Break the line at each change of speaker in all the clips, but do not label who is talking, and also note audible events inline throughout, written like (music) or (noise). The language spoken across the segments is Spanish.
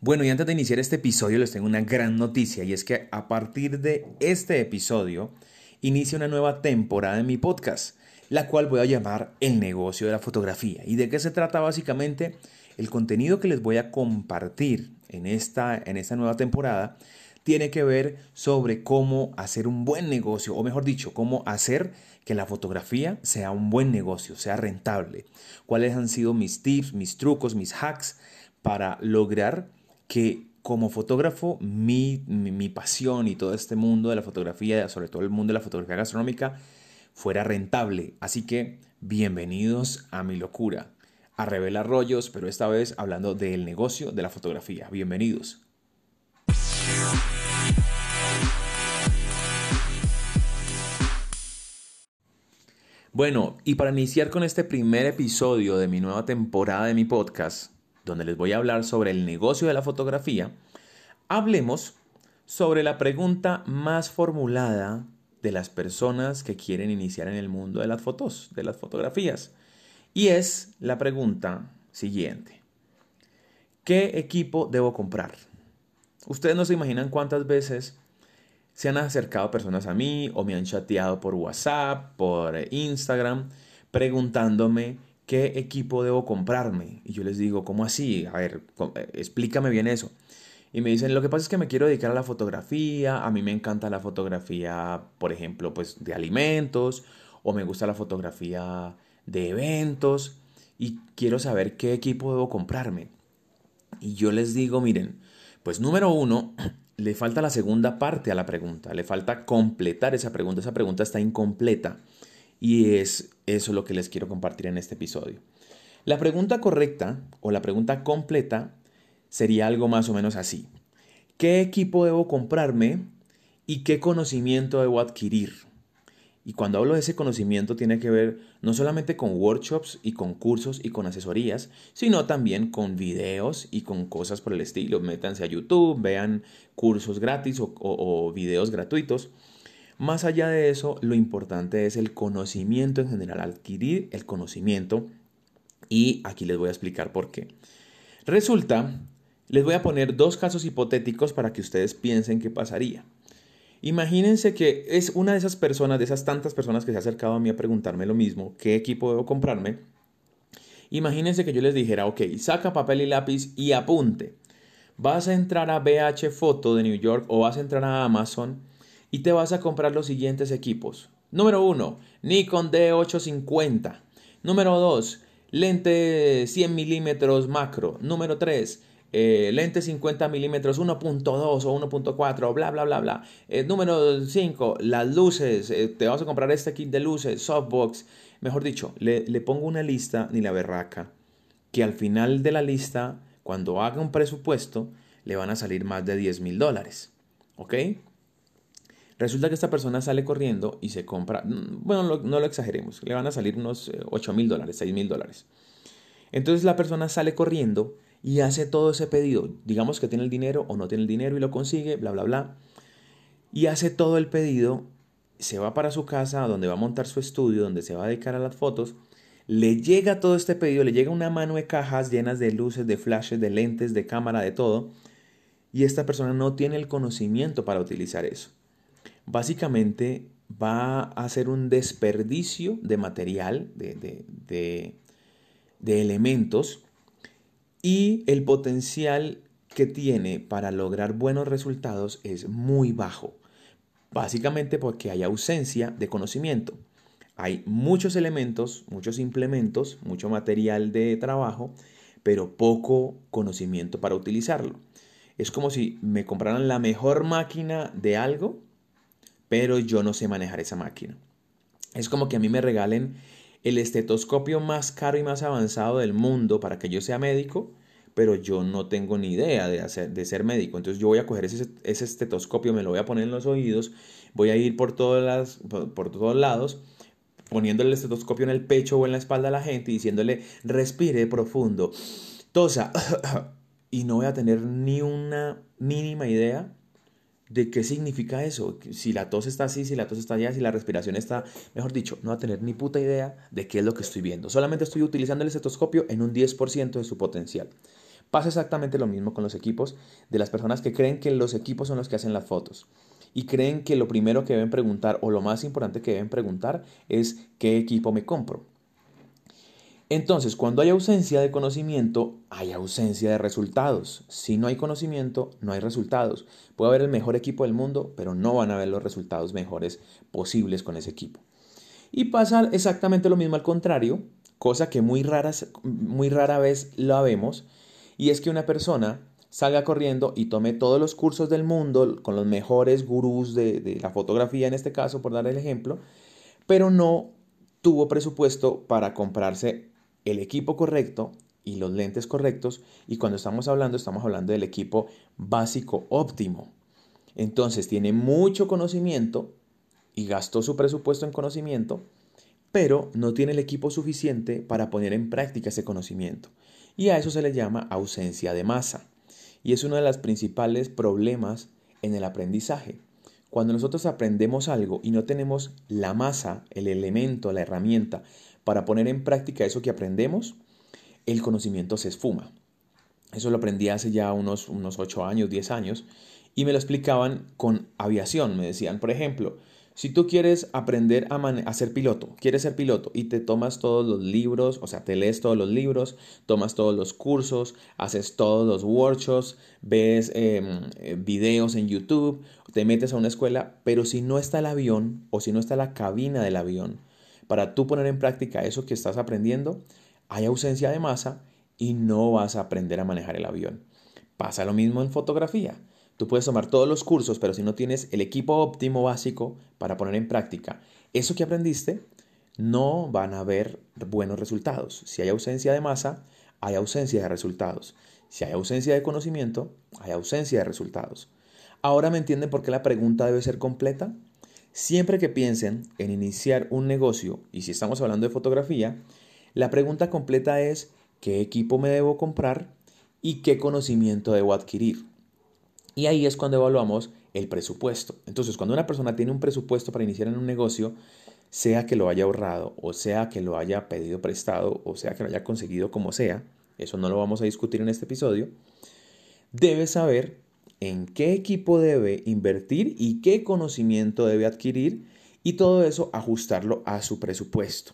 Bueno, y antes de iniciar este episodio les tengo una gran noticia y es que a partir de este episodio inicia una nueva temporada de mi podcast, la cual voy a llamar El negocio de la fotografía. ¿Y de qué se trata básicamente? El contenido que les voy a compartir en esta, en esta nueva temporada tiene que ver sobre cómo hacer un buen negocio, o mejor dicho, cómo hacer que la fotografía sea un buen negocio, sea rentable. ¿Cuáles han sido mis tips, mis trucos, mis hacks para lograr que como fotógrafo mi, pasión y todo este mundo de la fotografía, sobre todo el mundo de la fotografía gastronómica, fuera rentable. Así que bienvenidos a mi locura, a revelar rollos, pero esta vez hablando del negocio de la fotografía. Bienvenidos. Bueno, y para iniciar con este primer episodio de mi nueva temporada de mi podcast, donde les voy a hablar sobre el negocio de la fotografía, hablemos sobre la pregunta más formulada de las personas que quieren iniciar en el mundo de las fotos, de las fotografías. Y es la pregunta siguiente. ¿Qué equipo debo comprar? Ustedes no se imaginan cuántas veces se han acercado personas a mí o me han chateado por WhatsApp, por Instagram, preguntándome ¿qué equipo debo comprarme? Y yo les digo, ¿cómo así? A ver, eh, explícame bien eso. Y me dicen, lo que pasa es que me quiero dedicar a la fotografía, a mí me encanta la fotografía, por ejemplo, pues de alimentos, o me gusta la fotografía de eventos, y quiero saber qué equipo debo comprarme. Y yo les digo, miren, pues número uno, (clears throat) le falta la segunda parte a la pregunta, le falta completar esa pregunta, esa pregunta está incompleta. Y es eso lo que les quiero compartir en este episodio. La pregunta correcta o la pregunta completa sería algo más o menos así. ¿Qué equipo debo comprarme y qué conocimiento debo adquirir? Y cuando hablo de ese conocimiento tiene que ver no solamente con workshops y con cursos y con asesorías, sino también con videos y con cosas por el estilo. Métanse a YouTube, vean cursos gratis o, o videos gratuitos más allá de eso, lo importante es el conocimiento en general, adquirir el conocimiento y aquí les voy a explicar por qué. Resulta, les voy a poner dos casos hipotéticos para que ustedes piensen qué pasaría. Imagínense que es una de esas personas, de esas tantas personas que se ha acercado a mí a preguntarme lo mismo, ¿qué equipo debo comprarme? Imagínense que yo les dijera, ok, saca papel y lápiz y apunte. Vas a entrar a BH Photo de New York o vas a entrar a Amazon y te vas a comprar los siguientes equipos. Número 1, Nikon D850. Número 2, lente 100 milímetros macro. Número 3, eh, lente 50 milímetros 1.2 o 1.4, bla, bla, bla, bla. Eh, número 5, las luces. Eh, te vas a comprar este kit de luces, softbox. Mejor dicho, le, le pongo una lista ni la berraca. Que al final de la lista, cuando haga un presupuesto, le van a salir más de 10 mil dólares. ¿Ok? Resulta que esta persona sale corriendo y se compra, mm, bueno, no lo exageremos, le van a salir unos 8 eh, mil dólares, 6 mil dólares. Entonces la persona sale corriendo y hace todo ese pedido. Digamos que tiene el dinero o no tiene el dinero y lo consigue, bla, bla, bla. Y hace todo el pedido, se va para su casa donde va a montar su estudio, donde se va a dedicar a las fotos. Le llega todo este pedido, le llega una mano de cajas llenas de luces, de flashes, de lentes, de cámara, de todo. Y esta persona no tiene el conocimiento para utilizar eso básicamente va a ser un desperdicio de material, de, de, elementos, y el potencial que tiene para lograr buenos resultados es muy bajo, básicamente porque hay ausencia de conocimiento. Hay muchos elementos, muchos implementos, mucho material de trabajo, pero poco conocimiento para utilizarlo. Es como si me compraran la mejor máquina de algo, pero yo no sé manejar esa máquina. Es como que a mí me regalen el estetoscopio más caro y más avanzado del mundo para que yo sea médico, pero yo no tengo ni idea de, hacer, de ser médico. Entonces yo voy a coger ese, estetoscopio, me lo voy a poner en los oídos, voy a ir por, todas las, por, todos lados poniéndole el estetoscopio en el pecho o en la espalda a la gente y diciéndole respire profundo, tosa, (coughs) y no voy a tener ni una mínima idea de qué significa eso, si la tos está así, si la tos está allá, si la respiración está, mejor dicho, no va a tener ni puta idea de qué es lo que estoy viendo. Solamente estoy utilizando el estetoscopio en un 10% de su potencial. Pasa exactamente lo mismo con los equipos de las personas que creen que los equipos son los que hacen las fotos y creen que lo primero que deben preguntar o lo más importante que deben preguntar es qué equipo me compro. Entonces, cuando hay ausencia de conocimiento, hay ausencia de resultados. Si no hay conocimiento, no hay resultados. Puede haber el mejor equipo del mundo, pero no van a haber los resultados mejores posibles con ese equipo. Y pasa exactamente lo mismo al contrario, cosa que muy, raras, muy rara vez la vemos, y es que una persona salga corriendo y tome todos los cursos del mundo con los mejores gurús de, de la fotografía en este caso, por dar el ejemplo, pero no tuvo presupuesto para comprarse el equipo correcto y los lentes correctos. Y cuando estamos hablando, estamos hablando del equipo básico óptimo. Entonces tiene mucho conocimiento y gastó su presupuesto en conocimiento, pero no tiene el equipo suficiente para poner en práctica ese conocimiento. Y a eso se le llama ausencia de masa. Y es uno de los principales problemas en el aprendizaje. Cuando nosotros aprendemos algo y no tenemos la masa, el elemento, la herramienta para poner en práctica eso que aprendemos, el conocimiento se esfuma. Eso lo aprendí hace ya unos, unos 8 años, 10 años, y me lo explicaban con aviación. Me decían, por ejemplo, si tú quieres aprender a, a, ser piloto, quieres ser piloto y te tomas todos los libros, o sea, te lees todos los libros, tomas todos los cursos, haces todos los workshops, ves em, eh, videos en YouTube, te metes a una escuela, pero si no está el avión o si no está la cabina del avión, para tú poner en práctica eso que estás aprendiendo, hay ausencia de masa y no vas a aprender a manejar el avión. Pasa lo mismo en fotografía. Tú puedes tomar todos los cursos, pero si no tienes el equipo óptimo básico para poner en práctica eso que aprendiste, no van a haber buenos resultados. Si hay ausencia de masa, hay ausencia de resultados. Si hay ausencia de conocimiento, hay ausencia de resultados. Ahora me entienden por qué la pregunta debe ser completa. Siempre que piensen en iniciar un negocio, y si estamos hablando de fotografía, la pregunta completa es ¿qué equipo me debo comprar y qué conocimiento debo adquirir? Y ahí es cuando evaluamos el presupuesto. Entonces, cuando una persona tiene un presupuesto para iniciar en un negocio, sea que lo haya ahorrado, o sea que lo haya pedido prestado, o sea que lo haya conseguido como sea, eso no lo vamos a discutir en este episodio, debe saber en qué equipo debe invertir y qué conocimiento debe adquirir y todo eso ajustarlo a su presupuesto.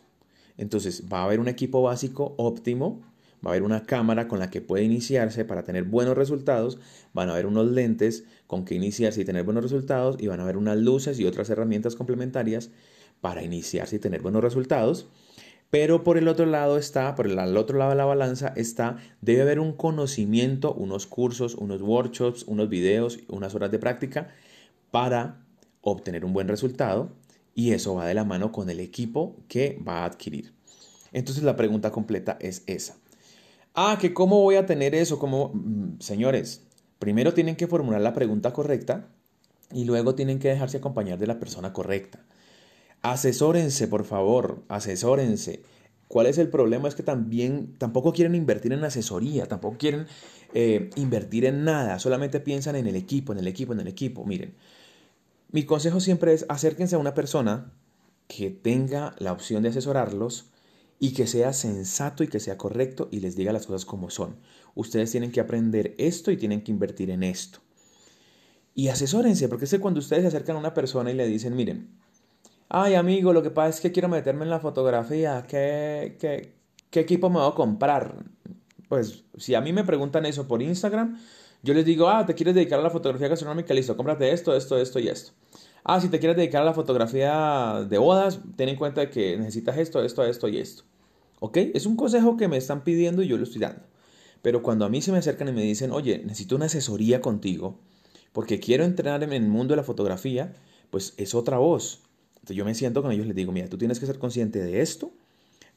Entonces va a haber un equipo básico óptimo, va a haber una cámara con la que puede iniciarse para tener buenos resultados, van a haber unos lentes con que iniciarse y tener buenos resultados y van a haber unas luces y otras herramientas complementarias para iniciarse y tener buenos resultados. Pero por el otro lado está, por el otro lado de la balanza está, debe haber un conocimiento, unos cursos, unos workshops, unos videos, unas horas de práctica para obtener un buen resultado y eso va de la mano con el equipo que va a adquirir. Entonces la pregunta completa es esa. Ah, que cómo voy a tener eso, como mm, señores, primero tienen que formular la pregunta correcta y luego tienen que dejarse acompañar de la persona correcta. Asesórense, por favor, asesórense. ¿Cuál es el problema? Es que también tampoco quieren invertir en asesoría, tampoco quieren eh, invertir en nada, solamente piensan en el equipo, en el equipo, en el equipo. Miren, mi consejo siempre es acérquense a una persona que tenga la opción de asesorarlos y que sea sensato y que sea correcto y les diga las cosas como son. Ustedes tienen que aprender esto y tienen que invertir en esto. Y asesórense, porque es que cuando ustedes se acercan a una persona y le dicen, miren, Ay, amigo, lo que pasa es que quiero meterme en la fotografía. ¿Qué, qué, qué equipo me voy a comprar? Pues si a mí me preguntan eso por Instagram, yo les digo, ah, ¿te quieres dedicar a la fotografía gastronómica? Listo, cómprate esto, esto, esto y esto. Ah, si te quieres dedicar a la fotografía de bodas, ten en cuenta que necesitas esto, esto, esto y esto. ¿Ok? Es un consejo que me están pidiendo y yo lo estoy dando. Pero cuando a mí se me acercan y me dicen, oye, necesito una asesoría contigo, porque quiero entrenar en el mundo de la fotografía, pues es otra voz. Entonces yo me siento con ellos y les digo, mira, tú tienes que ser consciente de esto,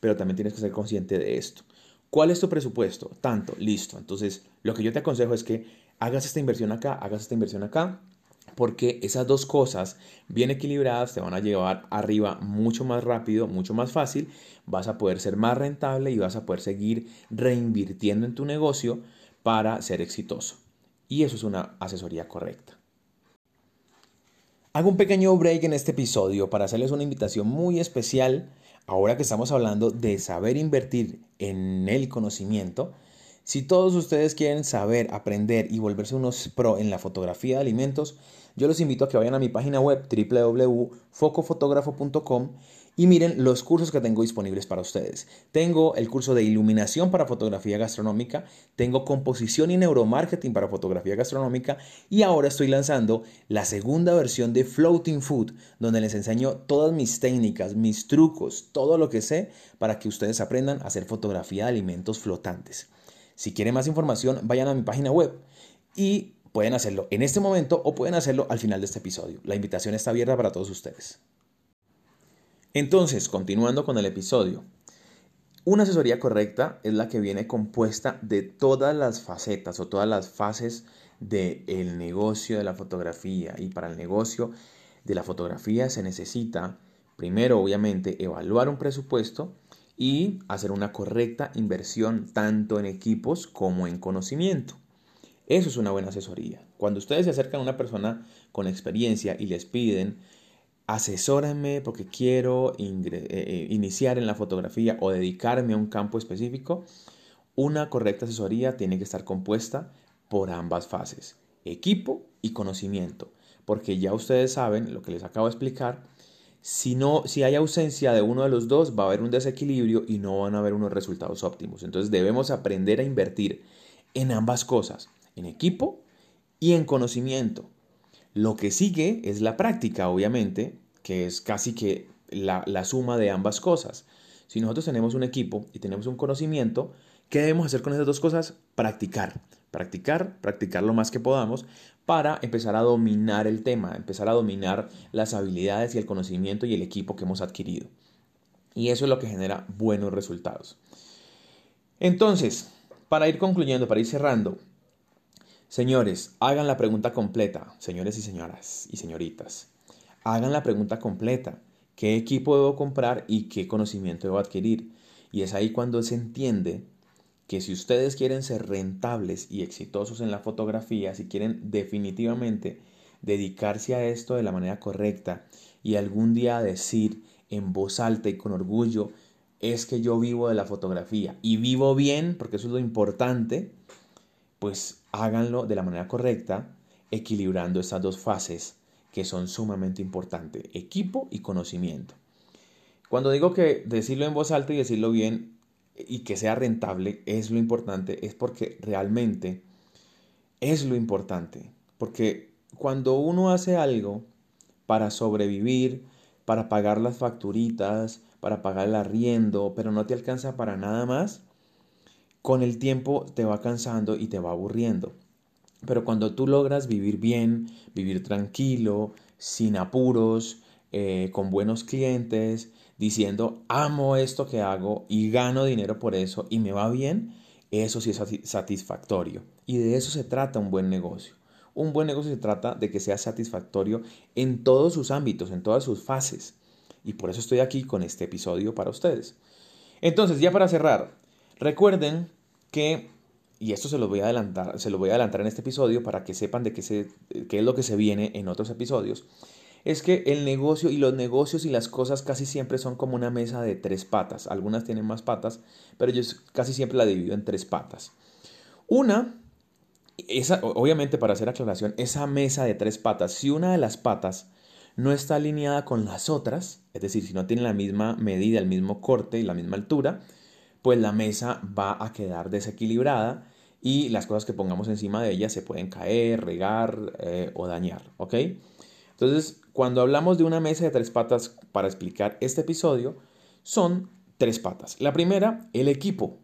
pero también tienes que ser consciente de esto. ¿Cuál es tu presupuesto? Tanto, listo. Entonces, lo que yo te aconsejo es que hagas esta inversión acá, hagas esta inversión acá, porque esas dos cosas bien equilibradas te van a llevar arriba mucho más rápido, mucho más fácil, vas a poder ser más rentable y vas a poder seguir reinvirtiendo en tu negocio para ser exitoso. Y eso es una asesoría correcta. Hago un pequeño break en este episodio para hacerles una invitación muy especial ahora que estamos hablando de saber invertir en el conocimiento. Si todos ustedes quieren saber, aprender y volverse unos pro en la fotografía de alimentos, yo los invito a que vayan a mi página web www.focofotografo.com y miren los cursos que tengo disponibles para ustedes. Tengo el curso de iluminación para fotografía gastronómica, tengo composición y neuromarketing para fotografía gastronómica y ahora estoy lanzando la segunda versión de Floating Food, donde les enseño todas mis técnicas, mis trucos, todo lo que sé para que ustedes aprendan a hacer fotografía de alimentos flotantes. Si quieren más información, vayan a mi página web y pueden hacerlo en este momento o pueden hacerlo al final de este episodio. La invitación está abierta para todos ustedes. Entonces, continuando con el episodio, una asesoría correcta es la que viene compuesta de todas las facetas o todas las fases del negocio de la fotografía. Y para el negocio de la fotografía se necesita, primero, obviamente, evaluar un presupuesto y hacer una correcta inversión tanto en equipos como en conocimiento. Eso es una buena asesoría. Cuando ustedes se acercan a una persona con experiencia y les piden asesórenme porque quiero eh, eh, iniciar en la fotografía o dedicarme a un campo específico, una correcta asesoría tiene que estar compuesta por ambas fases, equipo y conocimiento, porque ya ustedes saben lo que les acabo de explicar, si, no, si hay ausencia de uno de los dos va a haber un desequilibrio y no van a haber unos resultados óptimos. Entonces debemos aprender a invertir en ambas cosas, en equipo y en conocimiento. Lo que sigue es la práctica, obviamente, que es casi que la, suma de ambas cosas. Si nosotros tenemos un equipo y tenemos un conocimiento, ¿qué debemos hacer con esas dos cosas? Practicar, practicar, practicar lo más que podamos para empezar a dominar el tema, empezar a dominar las habilidades y el conocimiento y el equipo que hemos adquirido. Y eso es lo que genera buenos resultados. Entonces, para ir concluyendo, para ir cerrando, Señores, hagan la pregunta completa, señores y señoras y señoritas. Hagan la pregunta completa. ¿Qué equipo debo comprar y qué conocimiento debo adquirir? Y es ahí cuando se entiende que si ustedes quieren ser rentables y exitosos en la fotografía, si quieren definitivamente dedicarse a esto de la manera correcta y algún día decir en voz alta y con orgullo, es que yo vivo de la fotografía y vivo bien, porque eso es lo importante, pues háganlo de la manera correcta, equilibrando estas dos fases que son sumamente importantes, equipo y conocimiento. Cuando digo que decirlo en voz alta y decirlo bien y que sea rentable es lo importante, es porque realmente es lo importante. Porque cuando uno hace algo para sobrevivir, para pagar las facturitas, para pagar el arriendo, pero no te alcanza para nada más, con el tiempo te va cansando y te va aburriendo. Pero cuando tú logras vivir bien, vivir tranquilo, sin apuros, eh, con buenos clientes, diciendo amo esto que hago y gano dinero por eso y me va bien, eso sí es satisfactorio. Y de eso se trata un buen negocio. Un buen negocio se trata de que sea satisfactorio en todos sus ámbitos, en todas sus fases. Y por eso estoy aquí con este episodio para ustedes. Entonces, ya para cerrar, recuerden que, y esto se lo voy a adelantar, se lo voy a adelantar en este episodio para que sepan de qué, se, qué es lo que se viene en otros episodios, es que el negocio y los negocios y las cosas casi siempre son como una mesa de tres patas. Algunas tienen más patas, pero yo casi siempre la divido en tres patas. Una, esa, obviamente para hacer aclaración, esa mesa de tres patas, si una de las patas no está alineada con las otras, es decir, si no tiene la misma medida, el mismo corte y la misma altura, pues la mesa va a quedar desequilibrada y las cosas que pongamos encima de ella se pueden caer, regar eh, o dañar, ¿ok? Entonces, cuando hablamos de una mesa de tres patas para explicar este episodio, son tres patas. La primera, el equipo,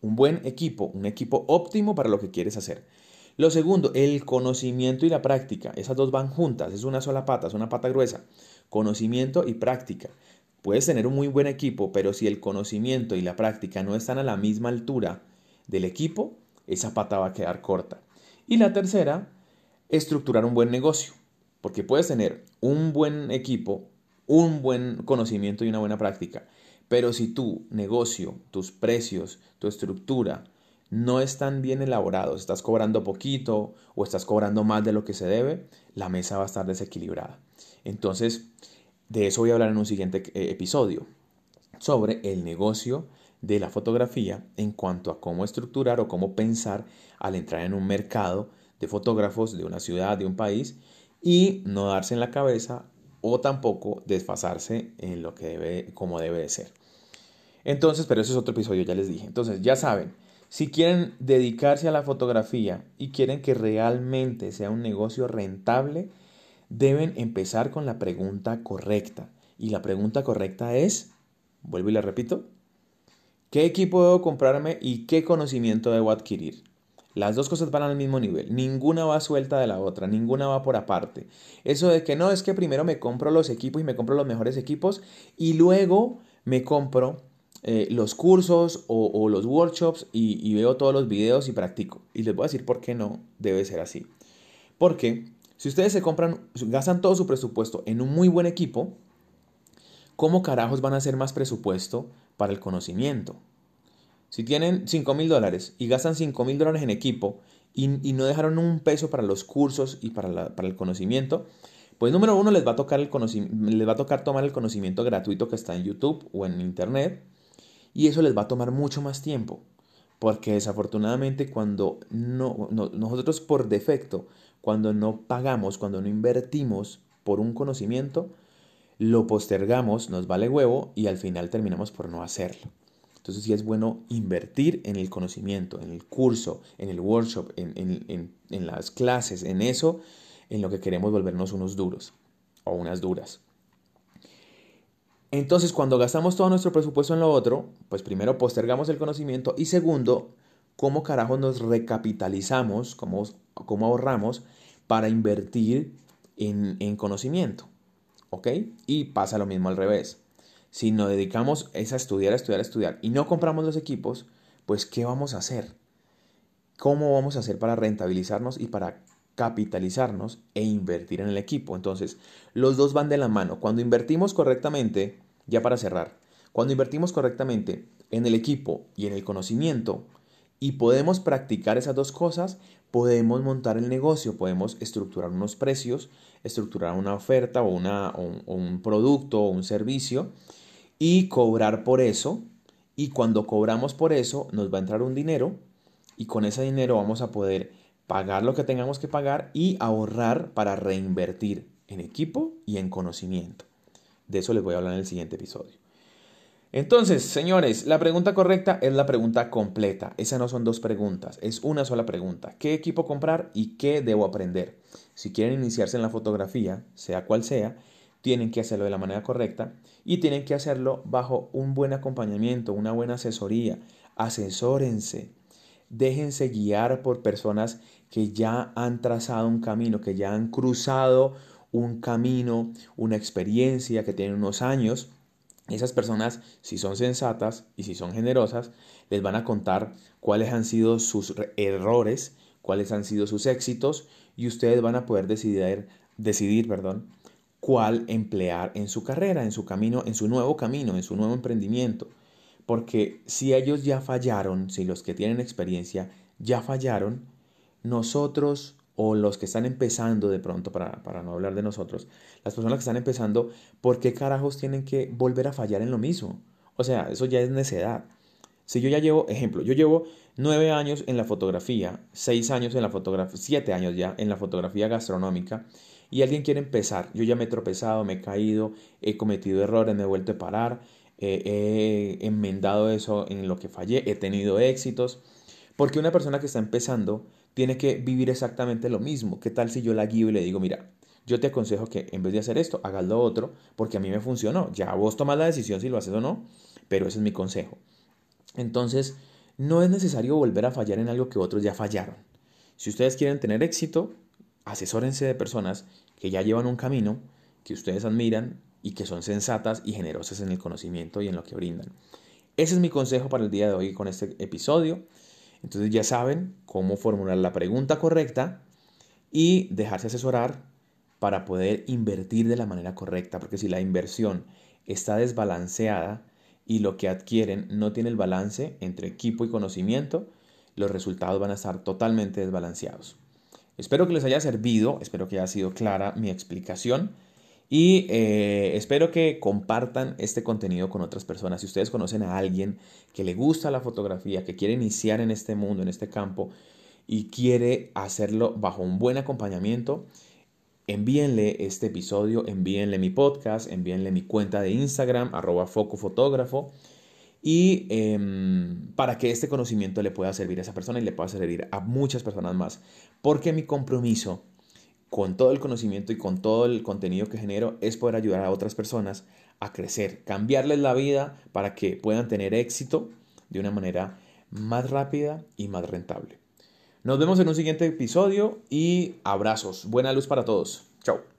un buen equipo, un equipo óptimo para lo que quieres hacer. Lo segundo, el conocimiento y la práctica. Esas dos van juntas, es una sola pata, es una pata gruesa. Conocimiento y práctica. Puedes tener un muy buen equipo, pero si el conocimiento y la práctica no están a la misma altura del equipo, esa pata va a quedar corta. Y la tercera, estructurar un buen negocio, porque puedes tener un buen equipo, un buen conocimiento y una buena práctica, pero si tu negocio, tus precios, tu estructura no están bien elaborados, estás cobrando poquito o estás cobrando más de lo que se debe, la mesa va a estar desequilibrada. Entonces, de eso voy a hablar en un siguiente eh, episodio, sobre el negocio de la fotografía en cuanto a cómo estructurar o cómo pensar al entrar en un mercado de fotógrafos de una ciudad, de un país, y no darse en la cabeza o tampoco desfasarse en lo que debe, como debe de ser. Entonces, pero ese es otro episodio, ya les dije. Entonces, ya saben, si quieren dedicarse a la fotografía y quieren que realmente sea un negocio rentable, deben empezar con la pregunta correcta. Y la pregunta correcta es, vuelvo y la repito, ¿qué equipo debo comprarme y qué conocimiento debo adquirir? Las dos cosas van al mismo nivel, ninguna va suelta de la otra, ninguna va por aparte. Eso de que no es que primero me compro los equipos y me compro los mejores equipos y luego me compro eh, los cursos o, los workshops y, y, veo todos los videos y practico. Y les voy a decir por qué no debe ser así. Porque si ustedes se compran, gastan todo su presupuesto en un muy buen equipo, ¿cómo carajos van a hacer más presupuesto para el conocimiento? Si tienen 5 mil dólares y gastan 5 mil dólares en equipo y, no dejaron un peso para los cursos y para, el conocimiento, pues número uno les va, a tocar el les va a tocar tomar el conocimiento gratuito que está en YouTube o en Internet y eso les va a tomar mucho más tiempo. Porque desafortunadamente cuando no, nosotros por defecto, cuando no pagamos, cuando no invertimos por un conocimiento, lo postergamos, nos vale huevo y al final terminamos por no hacerlo. Entonces sí es bueno invertir en el conocimiento, en el curso, en el workshop, en, las clases, en eso, en lo que queremos volvernos unos duros o unas duras. Entonces, cuando gastamos todo nuestro presupuesto en lo otro, pues primero postergamos el conocimiento y segundo, ¿cómo carajo nos recapitalizamos, cómo, cómo ahorramos para invertir en, en, conocimiento? ¿Ok? Y pasa lo mismo al revés. Si nos dedicamos es a estudiar, a estudiar, a estudiar y no compramos los equipos, pues ¿qué vamos a hacer? ¿Cómo vamos a hacer para rentabilizarnos y para capitalizarnos e invertir en el equipo? Entonces, los dos van de la mano. Cuando invertimos correctamente, ya para cerrar, cuando invertimos correctamente en el equipo y en el conocimiento y podemos practicar esas dos cosas, podemos montar el negocio, podemos estructurar unos precios, estructurar una oferta o, una, o un producto o un servicio y cobrar por eso. Y cuando cobramos por eso, nos va a entrar un dinero y con ese dinero vamos a poder pagar lo que tengamos que pagar y ahorrar para reinvertir en equipo y en conocimiento. De eso les voy a hablar en el siguiente episodio. Entonces, señores, la pregunta correcta es la pregunta completa. Esas no son dos preguntas, es una sola pregunta. ¿Qué equipo comprar y qué debo aprender? Si quieren iniciarse en la fotografía, sea cual sea, tienen que hacerlo de la manera correcta y tienen que hacerlo bajo un buen acompañamiento, una buena asesoría. Asesórense, déjense guiar por personas que ya han trazado un camino, que ya han cruzado un camino, una experiencia, que tienen unos años. Esas personas, si son sensatas y si son generosas, les van a contar cuáles han sido sus errores, cuáles han sido sus éxitos y ustedes van a poder decidir, decidir perdón, cuál emplear en su carrera, en su camino, en su nuevo camino, en su nuevo emprendimiento. Porque si ellos ya fallaron, si los que tienen experiencia ya fallaron, nosotros o los que están empezando de pronto, para, para, no hablar de nosotros, las personas que están empezando, ¿por qué carajos tienen que volver a fallar en lo mismo? O sea, eso ya es necedad. Si yo ya llevo, ejemplo, yo llevo nueve años en la fotografía, seis años en la fotografía, siete años ya en la fotografía gastronómica, y alguien quiere empezar, yo ya me he tropezado, me he caído, he cometido errores, me he vuelto a parar, he enmendado eso en lo que fallé, he tenido éxitos, porque una persona que está empezando tiene que vivir exactamente lo mismo. ¿Qué tal si yo la guío y le digo, mira, yo te aconsejo que en vez de hacer esto, hagas lo otro, porque a mí me funcionó. Ya vos tomas la decisión si lo haces o no, pero ese es mi consejo. Entonces, no es necesario volver a fallar en algo que otros ya fallaron. Si ustedes quieren tener éxito, asesórense de personas que ya llevan un camino, que ustedes admiran y que son sensatas y generosas en el conocimiento y en lo que brindan. Ese es mi consejo para el día de hoy con este episodio. Entonces ya saben cómo formular la pregunta correcta y dejarse asesorar para poder invertir de la manera correcta, porque si la inversión está desbalanceada y lo que adquieren no tiene el balance entre equipo y conocimiento, los resultados van a estar totalmente desbalanceados. Espero que les haya servido, espero que haya sido clara mi explicación Y eh, espero que compartan este contenido con otras personas. Si ustedes conocen a alguien que le gusta la fotografía, que quiere iniciar en este mundo, en este campo, y quiere hacerlo bajo un buen acompañamiento, envíenle este episodio, envíenle mi podcast, envíenle mi cuenta de Instagram, arroba focofotógrafo, y em, para que este conocimiento le pueda servir a esa persona y le pueda servir a muchas personas más. Porque mi compromiso con todo el conocimiento y con todo el contenido que genero es poder ayudar a otras personas a crecer, cambiarles la vida para que puedan tener éxito de una manera más rápida y más rentable. Nos vemos en un siguiente episodio y abrazos. Buena luz para todos. Chao.